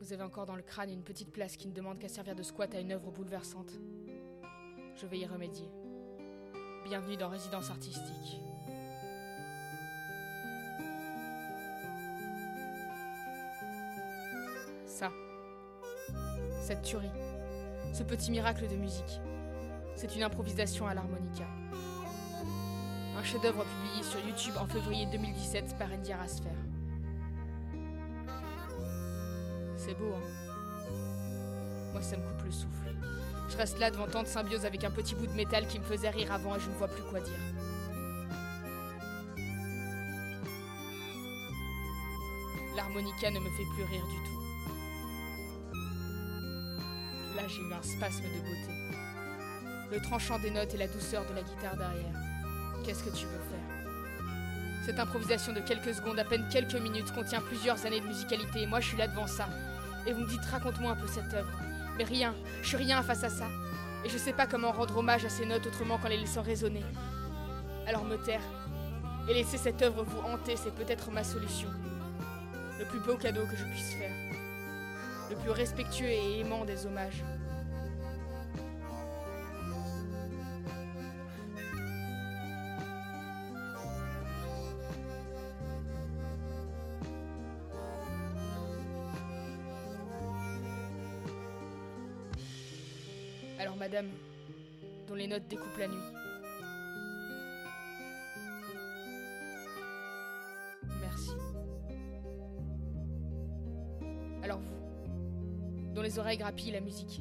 Vous avez encore dans le crâne une petite place qui ne demande qu'à servir de squat à une œuvre bouleversante. Je vais y remédier. Bienvenue dans Résidence Artistique. Ça. Cette tuerie. Ce petit miracle de musique. C'est une improvisation à l'harmonica. Un chef-d'œuvre publié sur YouTube en février 2017 par Indiara Asfer. C'est beau, hein Moi, ça me coupe le souffle. Je reste là devant tant de symbiose avec un petit bout de métal qui me faisait rire avant et je ne vois plus quoi dire. L'harmonica ne me fait plus rire du tout. Là, j'ai eu un spasme de beauté. Le tranchant des notes et la douceur de la guitare derrière. Qu'est-ce que tu veux faire? Cette improvisation de quelques secondes, à peine quelques minutes, contient plusieurs années de musicalité et moi je suis là devant ça. Et vous me dites, raconte-moi un peu cette œuvre. Mais rien, je suis rien face à ça. Et je sais pas comment rendre hommage à ces notes autrement qu'en les laissant résonner. Alors me taire et laisser cette œuvre vous hanter, c'est peut-être ma solution. Le plus beau cadeau que je puisse faire. Le plus respectueux et aimant des hommages. Alors madame, dont les notes découpent la nuit. Merci. Alors vous, dont les oreilles grappillent la musique.